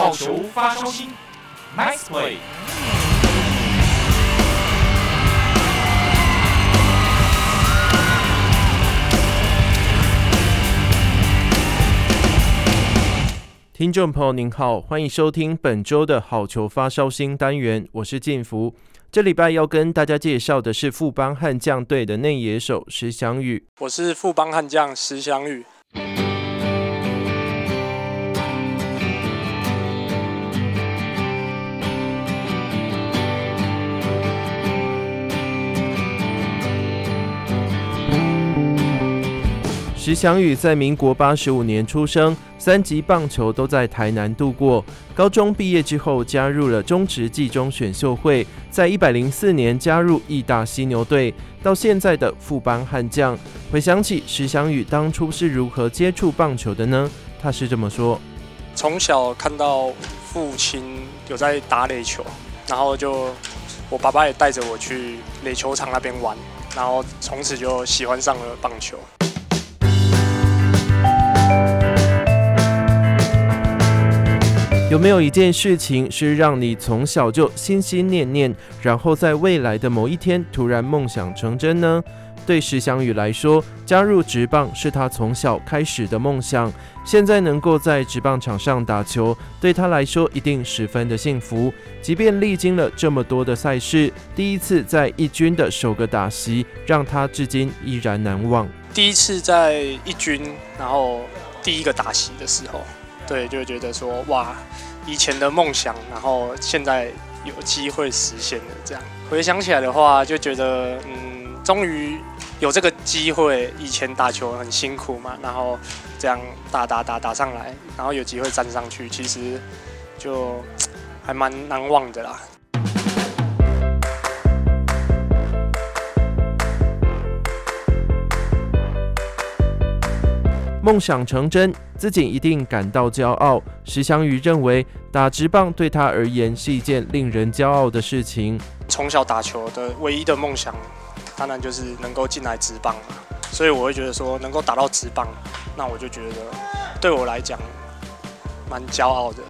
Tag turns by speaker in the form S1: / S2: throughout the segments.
S1: 好球发烧星，Nice play。
S2: 听众朋友您好，欢迎收听本周的好球发烧星单元，我是建福。这礼拜要跟大家介绍的是富邦悍将队的内野手石翔宇。
S3: 我是富邦悍将石翔宇。
S2: 石翔宇在民国八十五年出生，三级棒球都在台南度过。高中毕业之后，加入了中职季中选秀会，在一百零四年加入义大犀牛队，到现在的副班悍将。回想起石翔宇当初是如何接触棒球的呢？他是这么说：
S3: 从小看到父亲有在打垒球，然后就我爸爸也带着我去垒球场那边玩，然后从此就喜欢上了棒球。
S2: 有没有一件事情是让你从小就心心念念，然后在未来的某一天突然梦想成真呢？对石翔宇来说，加入职棒是他从小开始的梦想。现在能够在职棒场上打球，对他来说一定十分的幸福。即便历经了这么多的赛事，第一次在一军的首个打席，让他至今依然难忘。
S3: 第一次在一军，然后第一个打席的时候。对，就觉得说哇，以前的梦想，然后现在有机会实现了。这样回想起来的话，就觉得嗯，终于有这个机会。以前打球很辛苦嘛，然后这样打打打打上来，然后有机会站上去，其实就 还蛮难忘的啦。
S2: 梦想成真，自己一定感到骄傲。石翔宇认为，打直棒对他而言是一件令人骄傲的事情。
S3: 从小打球的唯一的梦想，当然就是能够进来直棒。所以我会觉得说，能够打到直棒，那我就觉得对我来讲蛮骄傲的。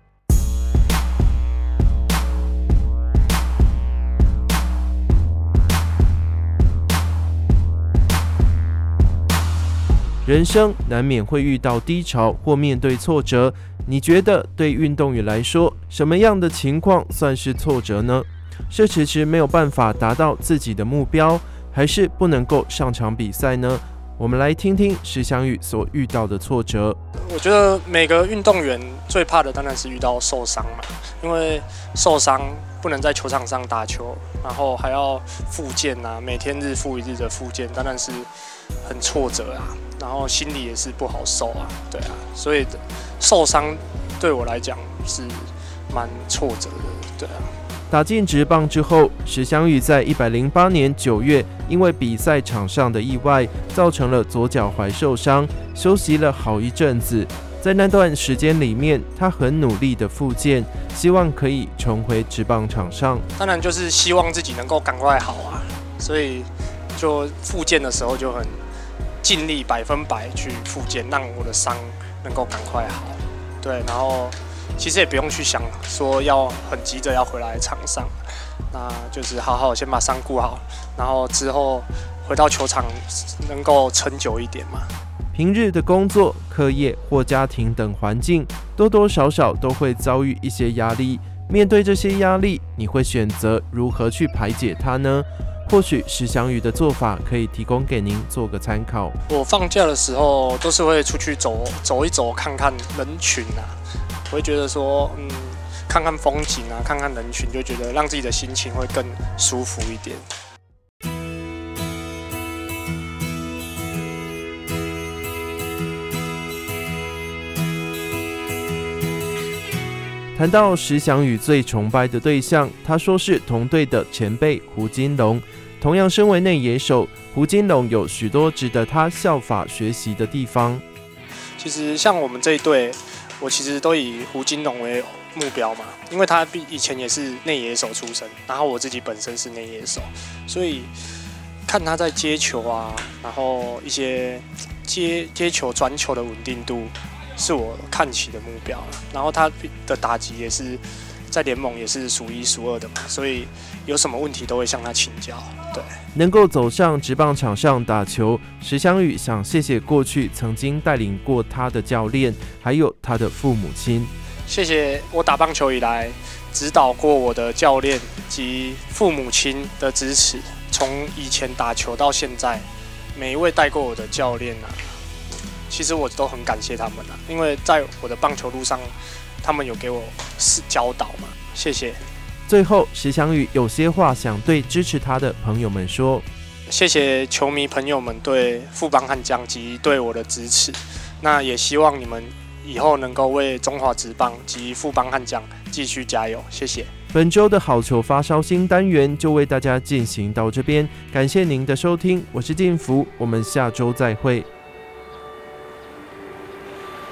S2: 人生难免会遇到低潮或面对挫折，你觉得对运动员来说，什么样的情况算是挫折呢？是迟迟没有办法达到自己的目标，还是不能够上场比赛呢？我们来听听石翔宇所遇到的挫折。
S3: 我觉得每个运动员最怕的当然是遇到受伤嘛，因为受伤不能在球场上打球，然后还要复健啊，每天日复一日的复健，当然是很挫折啊。然后心里也是不好受啊，对啊，所以受伤对我来讲是蛮挫折的，对啊。
S2: 打进直棒之后，石翔宇在一百零八年九月，因为比赛场上的意外，造成了左脚踝受伤，休息了好一阵子。在那段时间里面，他很努力的复健，希望可以重回直棒场上。
S3: 当然就是希望自己能够赶快好啊，所以就复健的时候就很。尽力百分百去复健，让我的伤能够赶快好。对，然后其实也不用去想说要很急着要回来场上，那就是好好先把伤顾好，然后之后回到球场能够撑久一点嘛。
S2: 平日的工作、课业或家庭等环境，多多少少都会遭遇一些压力。面对这些压力，你会选择如何去排解它呢？或许石翔宇的做法可以提供给您做个参考。
S3: 我放假的时候都是会出去走走一走，看看人群啊，我会觉得说，嗯，看看风景啊，看看人群，就觉得让自己的心情会更舒服一点。
S2: 谈到石翔宇最崇拜的对象，他说是同队的前辈胡金龙。同样身为内野手，胡金龙有许多值得他效法学习的地方。
S3: 其实像我们这一队，我其实都以胡金龙为目标嘛，因为他以前也是内野手出身，然后我自己本身是内野手，所以看他在接球啊，然后一些接接球、转球的稳定度。是我看齐的目标了。然后他的打击也是在联盟也是数一数二的嘛，所以有什么问题都会向他请教。对，
S2: 能够走上职棒场上打球，石翔宇想谢谢过去曾经带领过他的教练，还有他的父母亲。
S3: 谢谢我打棒球以来指导过我的教练及父母亲的支持。从以前打球到现在，每一位带过我的教练啊，其实我都很感谢他们啊，因为在我的棒球路上，他们有给我是教导嘛。谢谢。
S2: 最后，石翔宇有些话想对支持他的朋友们说：
S3: 谢谢球迷朋友们对富邦悍将及对我的支持，那也希望你们。以后能够为中华职棒及富邦悍将继续加油，谢谢。
S2: 本周的好球发烧新单元就为大家进行到这边，感谢您的收听，我是进福，我们下周再会。